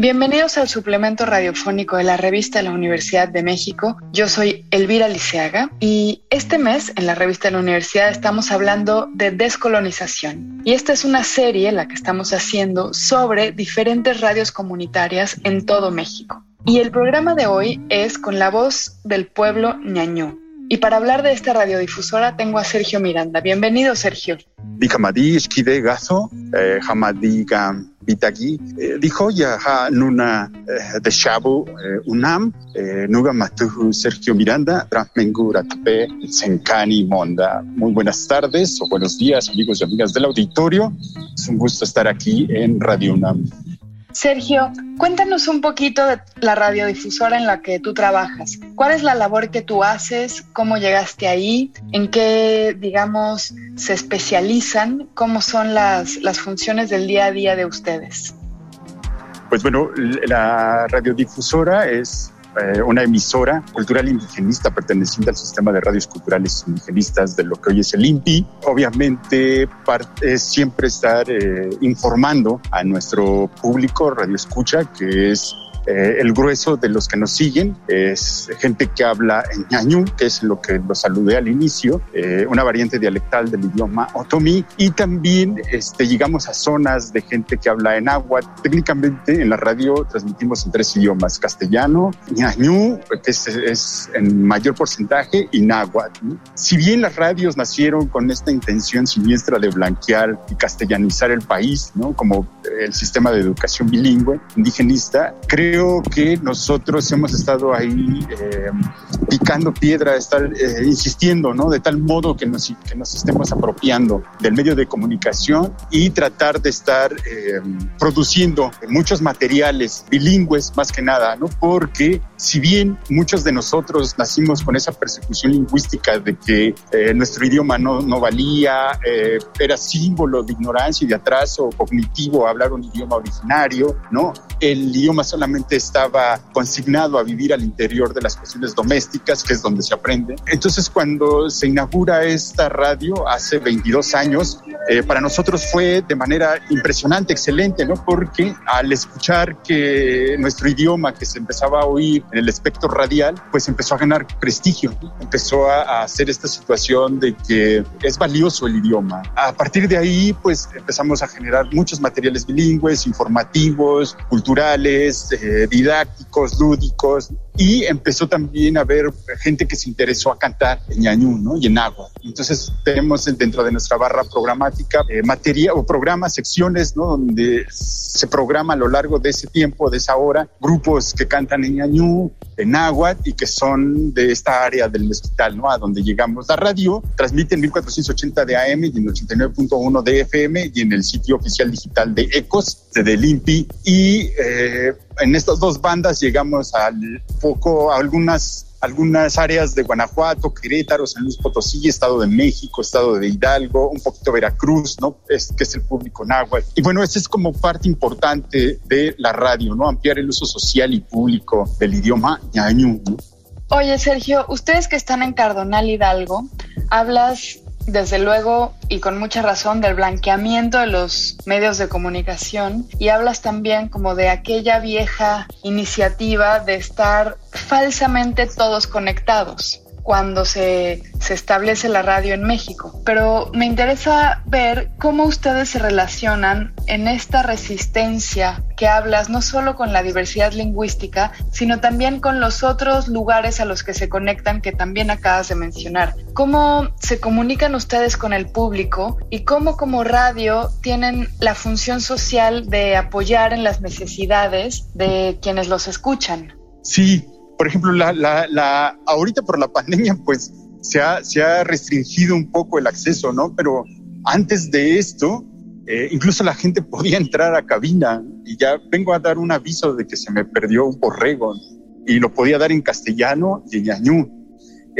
Bienvenidos al suplemento radiofónico de la revista de la Universidad de México. Yo soy Elvira Liceaga y este mes en la revista de la Universidad estamos hablando de descolonización. Y esta es una serie, la que estamos haciendo, sobre diferentes radios comunitarias en todo México. Y el programa de hoy es con la voz del pueblo ñañú. Y para hablar de esta radiodifusora tengo a Sergio Miranda. Bienvenido, Sergio. gazo, eh, bitagi eh, dijo ya ha nuna eh, de shabu eh, unam nuga matuhu Sergio Miranda transmengura tape senkani monda. Muy buenas tardes o buenos días amigos y amigas del auditorio. Es un gusto estar aquí en Radio UNAM Sergio, cuéntanos un poquito de la radiodifusora en la que tú trabajas. ¿Cuál es la labor que tú haces? ¿Cómo llegaste ahí? ¿En qué, digamos, se especializan? ¿Cómo son las, las funciones del día a día de ustedes? Pues bueno, la radiodifusora es eh, una emisora cultural indigenista perteneciente al sistema de radios culturales indigenistas de lo que hoy es el INPI. Obviamente es siempre estar eh, informando a nuestro público radio escucha, que es eh, el grueso de los que nos siguen es gente que habla en ñañú, que es lo que lo saludé al inicio, eh, una variante dialectal del idioma otomí, y también este, llegamos a zonas de gente que habla en agua. Técnicamente en la radio transmitimos en tres idiomas, castellano, ñañú, que es, en mayor porcentaje, y náhuatl. Si bien las radios nacieron con esta intención siniestra de blanquear y castellanizar el país, ¿no? como el sistema de educación bilingüe indigenista, creo que nosotros hemos estado ahí eh, picando piedra, estar eh, insistiendo, ¿no? De tal modo que nos, que nos estemos apropiando del medio de comunicación y tratar de estar eh, produciendo muchos materiales bilingües más que nada, ¿no? Porque si bien muchos de nosotros nacimos con esa persecución lingüística de que nuestro idioma no, no valía, era símbolo de ignorancia y de atraso cognitivo hablar un idioma originario, ¿no? El idioma solamente estaba consignado a vivir al interior de las cuestiones domésticas, que es donde se aprende. Entonces, cuando se inaugura esta radio hace 22 años, eh, para nosotros fue de manera impresionante, excelente, ¿no? Porque al escuchar que nuestro idioma, que se empezaba a oír en el espectro radial, pues empezó a ganar prestigio, empezó a, hacer esta situación de que es valioso el idioma. A partir de ahí, pues empezamos a generar muchos materiales bilingües, informativos, culturales, eh, didácticos, lúdicos, y empezó también a haber gente que se interesó a cantar en ñañú ¿no? y en agua. Entonces tenemos dentro de nuestra barra programática eh, materia o programas, secciones ¿no? donde se programa a lo largo de ese tiempo, de esa hora, grupos que cantan en ñañú, en agua y que son de esta área del hospital, ¿no? a donde llegamos. La radio transmite en 1480 de AM y en 89.1 de FM y en el sitio oficial digital de ECOS, de Limpi y eh, en estas dos bandas llegamos al poco a algunas algunas áreas de Guanajuato, Querétaro, San Luis Potosí, Estado de México, Estado de Hidalgo, un poquito Veracruz, ¿no? Es, que es el público náhuatl. Y bueno, esa es como parte importante de la radio, ¿no? Ampliar el uso social y público del idioma ñañú, Oye, Sergio, ustedes que están en Cardonal Hidalgo, hablas desde luego y con mucha razón del blanqueamiento de los medios de comunicación y hablas también como de aquella vieja iniciativa de estar falsamente todos conectados cuando se, se, establece la radio en México. Pero me interesa ver cómo ustedes se relacionan en esta resistencia que hablas no solo con la diversidad lingüística, sino también con los otros lugares a los que se conectan que también acabas de mencionar. ¿Cómo se comunican ustedes con el público y cómo como radio tienen la función social de apoyar en las necesidades de quienes los escuchan? Sí, por ejemplo, la, la, la, ahorita por la pandemia, pues se ha, se ha restringido un poco el acceso, ¿no? Pero antes de esto, eh, incluso la gente podía entrar a cabina y ya vengo a dar un aviso de que se me perdió un borrego y lo podía dar en castellano y en ñañú.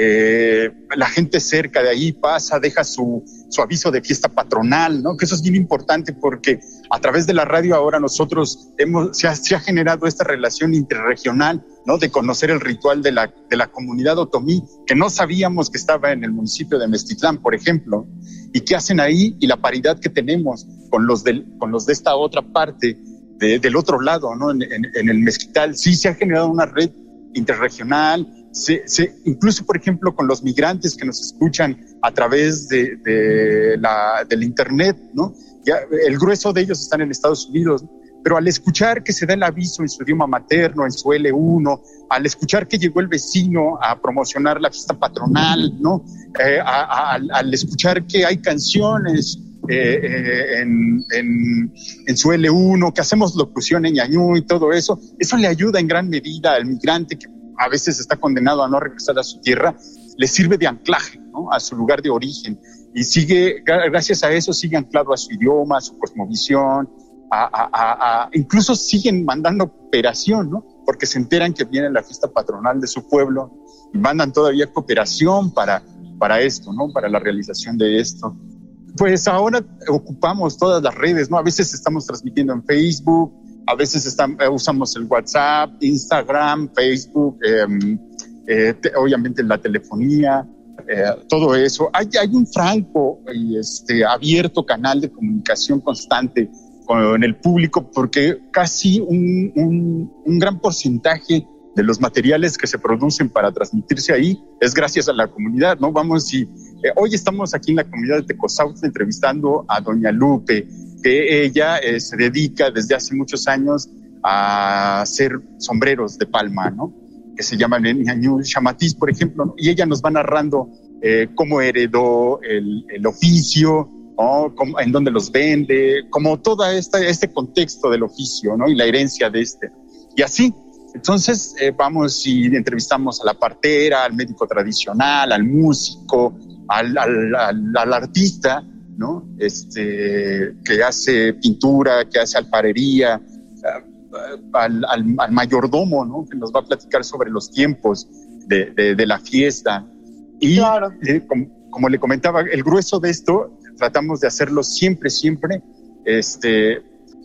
Eh, la gente cerca de ahí pasa, deja su, su, aviso de fiesta patronal, ¿no? Que eso es bien importante porque a través de la radio ahora nosotros hemos, se ha, se ha generado esta relación interregional, ¿no? De conocer el ritual de la, de la comunidad otomí, que no sabíamos que estaba en el municipio de Mestitlán, por ejemplo, y qué hacen ahí y la paridad que tenemos con los, del, con los de esta otra parte, de, del otro lado, ¿no? En, en, en el mezquital, sí se ha generado una red interregional, incluso, por ejemplo, con los migrantes que nos escuchan a través de, la, del Internet, ¿no? El grueso de ellos están en Estados Unidos, pero al escuchar que se da el aviso en su idioma materno, en su L1, al escuchar que llegó el vecino a promocionar la fiesta patronal, ¿no? Eh, al, escuchar que hay canciones eh, eh, en, en, su L1, que hacemos locución en Ñañú y todo eso, eso le ayuda en gran medida al migrante que a veces está condenado a no regresar a su tierra, le sirve de anclaje ¿no? a su lugar de origen y sigue, gracias a eso, sigue anclado a su idioma, a su cosmovisión, a, a, a, incluso siguen mandando cooperación, ¿no? porque se enteran que viene la fiesta patronal de su pueblo y mandan todavía cooperación para, para esto, ¿no? para la realización de esto. Pues ahora ocupamos todas las redes, ¿no? A veces estamos transmitiendo en Facebook, a veces están, eh, usamos el WhatsApp, Instagram, Facebook, eh, eh, te, obviamente la telefonía, eh, todo eso. Hay, hay un franco y este, abierto canal de comunicación constante con el público porque casi un gran porcentaje de los materiales que se producen para transmitirse ahí es gracias a la comunidad, ¿no? Vamos y eh, hoy estamos aquí en la comunidad de Tecozautla entrevistando a Doña Lupe, que ella eh, se dedica desde hace muchos años a hacer sombreros de palma, ¿no? Que se llaman Ñañú Chamatiz, por ejemplo, ¿no? y ella nos va narrando eh, cómo heredó el, el oficio, ¿no? Cómo, en dónde los vende, como todo este contexto del oficio, ¿no? Y la herencia de este. Y así, entonces eh, vamos y entrevistamos a la partera, al médico tradicional, al músico, al, al, al, al artista, ¿no? Este, que hace pintura, que hace alfarería, al, al, al, mayordomo, ¿no? Que nos va a platicar sobre los tiempos de, de, de la fiesta. Y claro. eh, como, como, le comentaba, el grueso de esto tratamos de hacerlo siempre, siempre, este,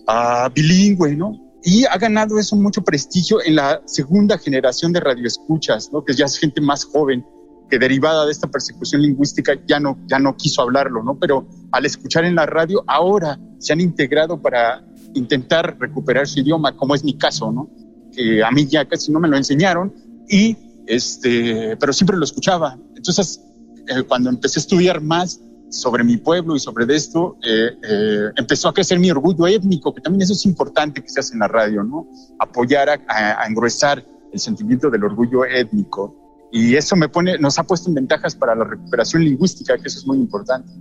uh, bilingüe, ¿no? Y ha ganado eso mucho prestigio en la segunda generación de radioescuchas, ¿no? Que ya es gente más joven, que derivada de esta persecución lingüística ya no, ya no quiso hablarlo, ¿no? Pero al escuchar en la radio, ahora se han integrado para intentar recuperar su idioma, como es mi caso, ¿no? Que a mí ya casi no me lo enseñaron, y este, pero siempre lo escuchaba. Entonces, eh, cuando empecé a estudiar más sobre mi pueblo y sobre esto, eh, eh, empezó a crecer mi orgullo étnico, que también eso es importante que se hace en la radio, ¿no? Apoyar a, a, engrosar el sentimiento del orgullo étnico y eso me pone, nos ha puesto en ventajas para la recuperación lingüística, que eso es muy importante.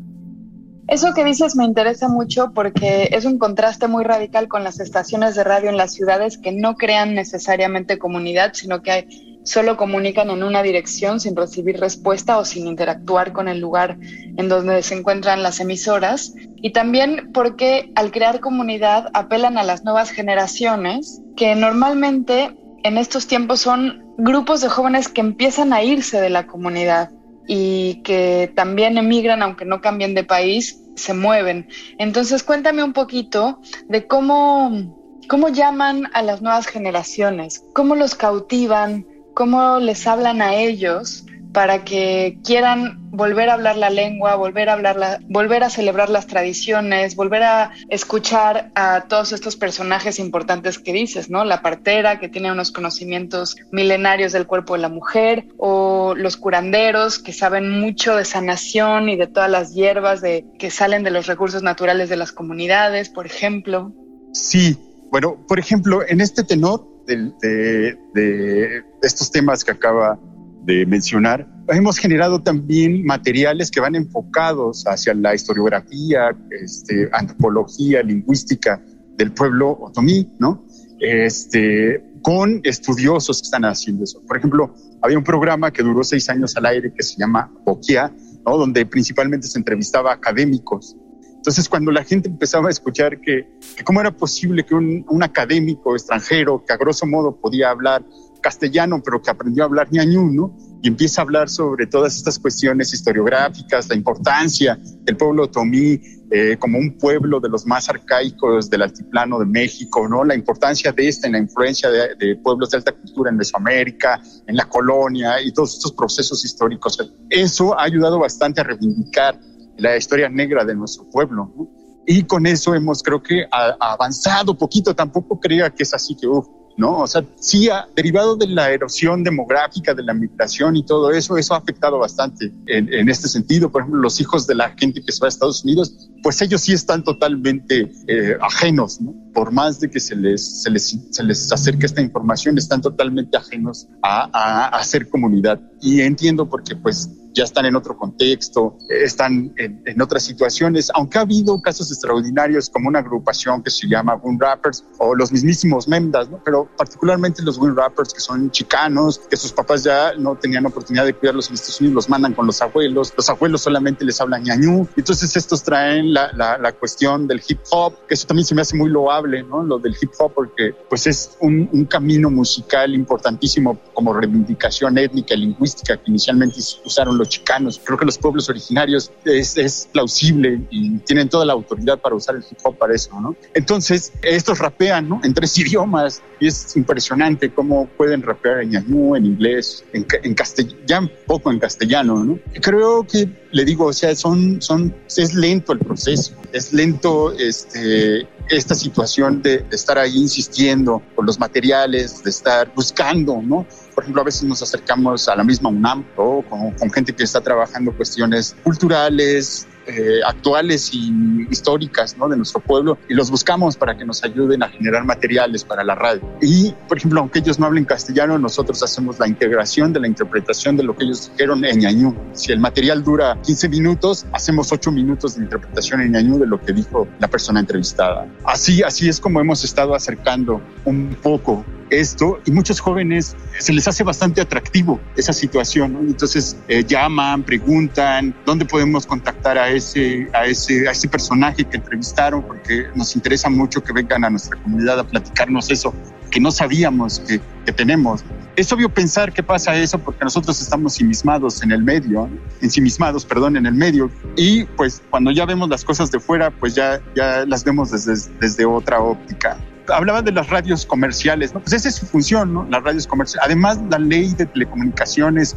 Eso que dices me interesa mucho porque es un contraste muy radical con las estaciones de radio en las ciudades que no crean necesariamente comunidad, sino que solo comunican en una dirección sin recibir respuesta o sin interactuar con el lugar en donde se encuentran las emisoras. Y también porque al crear comunidad apelan a las nuevas generaciones que normalmente en estos tiempos son grupos de jóvenes que empiezan a irse de la comunidad y que también emigran, aunque no cambien de país, se mueven. Entonces, cuéntame un poquito de cómo, cómo llaman a las nuevas generaciones, cómo los cautivan, cómo les hablan a ellos para que quieran volver a hablar la lengua, volver a hablar a celebrar las tradiciones, volver a escuchar a todos estos personajes importantes que dices, ¿no? La partera que tiene unos conocimientos milenarios del cuerpo de la mujer o los curanderos que saben mucho de sanación y de todas las hierbas que salen de los recursos naturales de las comunidades, por ejemplo. Sí, bueno, por ejemplo, en este tenor de, estos temas que acaba de mencionar, hemos generado también materiales que van enfocados hacia la historiografía, este, antropología, lingüística del pueblo otomí, ¿no? Este, con estudiosos que están haciendo eso. Por ejemplo, había un programa que duró seis años al aire que se llama Boquia, ¿no? Donde principalmente se entrevistaba a académicos. Entonces, cuando la gente empezaba a escuchar que, que cómo era posible que un, un académico extranjero, que a grosso modo podía hablar castellano, pero que aprendió a hablar ñañú, ¿no? y empieza a hablar sobre todas estas cuestiones historiográficas, la importancia del pueblo otomí eh, como un pueblo de los más arcaicos del altiplano de México, ¿no? La importancia de esta en la influencia de, de, pueblos de alta cultura en Mesoamérica, en la colonia y todos estos procesos históricos. Eso ha ayudado bastante a reivindicar la historia negra de nuestro pueblo. ¿no? Y con eso hemos, creo que, a, avanzado poquito. Tampoco crea que es así que, uff, ¿no? O sea, sí, ha, derivado de la erosión demográfica, de la migración y todo eso, eso ha afectado bastante en, en, este sentido. Por ejemplo, los hijos de la gente que se va a Estados Unidos, pues ellos sí están totalmente eh, ajenos, ¿no? Por más de que se les, se les, se les acerque esta información, están totalmente ajenos a, a, a hacer comunidad. Y entiendo porque, pues, ya están en otro contexto, están en, en, otras situaciones, aunque ha habido casos extraordinarios como una agrupación que se llama Wind Rappers o los mismísimos Memdas, ¿no? pero particularmente los Wind Rappers que son chicanos, que sus papás ya no tenían oportunidad de cuidarlos en Estados Unidos, los mandan con los abuelos, los abuelos solamente les hablan ñañú, entonces estos traen la, la, la cuestión del hip hop, que eso también se me hace muy loable, ¿no? lo del hip hop, porque pues es un, un camino musical importantísimo como reivindicación étnica lingüística que inicialmente usaron los chicanos. Creo que los pueblos originarios es, es, plausible y tienen toda la autoridad para usar el hip hop para eso, ¿no? Entonces, estos rapean, ¿no? En tres idiomas y es impresionante cómo pueden rapear en ñañú, en inglés, en, en castellano, poco en castellano, ¿no? Creo que, le digo, o sea, son, son, es lento el proceso, es lento este, esta situación de, estar ahí insistiendo con los materiales, de estar buscando, ¿no? Por ejemplo, a veces nos acercamos a la misma UNAM ¿no? con, con, gente que está trabajando cuestiones culturales, eh, actuales y históricas ¿no? de nuestro pueblo y los buscamos para que nos ayuden a generar materiales para la radio. Y, por ejemplo, aunque ellos no hablen castellano, nosotros hacemos la integración de la interpretación de lo que ellos dijeron en ñañú. Si el material dura 15 minutos, hacemos 8 minutos de interpretación en ñañú de lo que dijo la persona entrevistada. Así, así es como hemos estado acercando un poco esto y muchos jóvenes se les hace bastante atractivo esa situación, ¿no? Entonces eh, llaman, preguntan dónde podemos contactar a ese, a, ese, a ese personaje que entrevistaron porque nos interesa mucho que vengan a nuestra comunidad a platicarnos eso que no sabíamos que, que tenemos. Es obvio pensar que pasa eso porque nosotros estamos ensimismados en el medio, ensimismados, perdón, en el medio. Y pues cuando ya vemos las cosas de fuera, pues ya, ya las vemos desde, desde otra óptica hablaba de las radios comerciales, ¿no? Pues esa es su función, ¿no? Las radios comerciales. Además, la ley de telecomunicaciones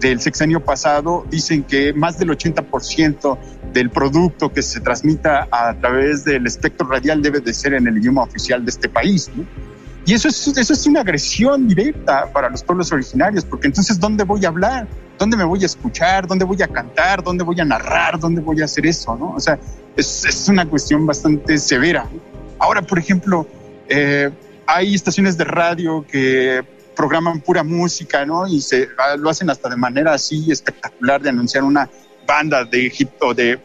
del sexenio pasado dicen que más del 80% del producto que se transmita a través del espectro radial debe de ser en el idioma oficial de este país, ¿no? Y eso es, eso es una agresión directa para los pueblos originarios, porque entonces, ¿dónde voy a hablar? ¿Dónde me voy a escuchar? ¿Dónde voy a cantar? ¿Dónde voy a narrar? ¿Dónde voy a hacer eso? ¿no? O sea, es, es una cuestión bastante severa. Ahora, por ejemplo, eh, hay estaciones de radio que programan pura música, ¿no? Y se lo hacen hasta de manera así espectacular de anunciar una banda de hip o de,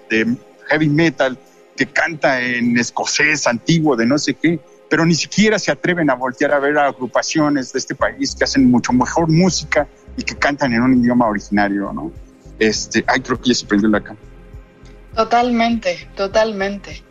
heavy metal que canta en escocés antiguo de no sé qué, pero ni siquiera se atreven a voltear a ver a agrupaciones de este país que hacen mucho mejor música y que cantan en un idioma originario, ¿no? Este, ay, creo que ya la cámara. Totalmente, totalmente.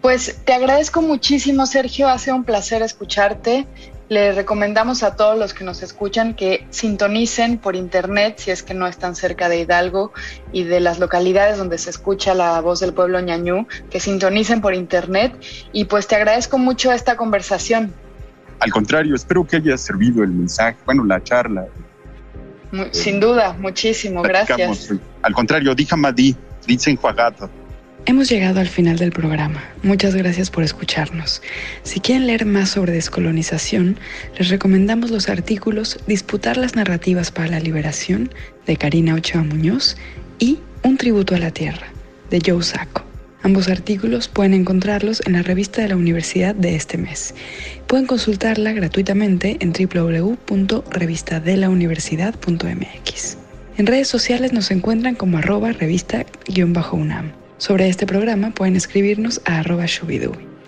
Pues te agradezco muchísimo, Sergio. Ha sido un placer escucharte. Le recomendamos a todos los que nos escuchan que sintonicen por internet si es que no están cerca de Hidalgo y de las localidades donde se escucha la voz del pueblo ñañú, que sintonicen por internet. Y pues te agradezco mucho esta conversación. Al contrario, espero que haya servido el mensaje, bueno, la charla. Sin duda, muchísimo, gracias. Al contrario, díjame di, dicen Juagato. Hemos llegado al final del programa. Muchas gracias por escucharnos. Si quieren leer más sobre descolonización, les recomendamos los artículos Disputar las narrativas para la liberación de Karina Ochoa Muñoz y Un tributo a la tierra de Joe Sacco. Ambos artículos pueden encontrarlos en la revista de la universidad de este mes. Pueden consultarla gratuitamente en www.revistadelauniversidad.mx. En redes sociales nos encuentran como arroba revista-unam. Sobre este programa pueden escribirnos a arroba.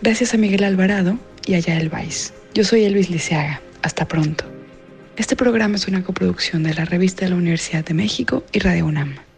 Gracias a Miguel Alvarado y a Yael Vais. Yo soy Elvis Liceaga. Hasta pronto. Este programa es una coproducción de la Revista de la Universidad de México y Radio UNAM.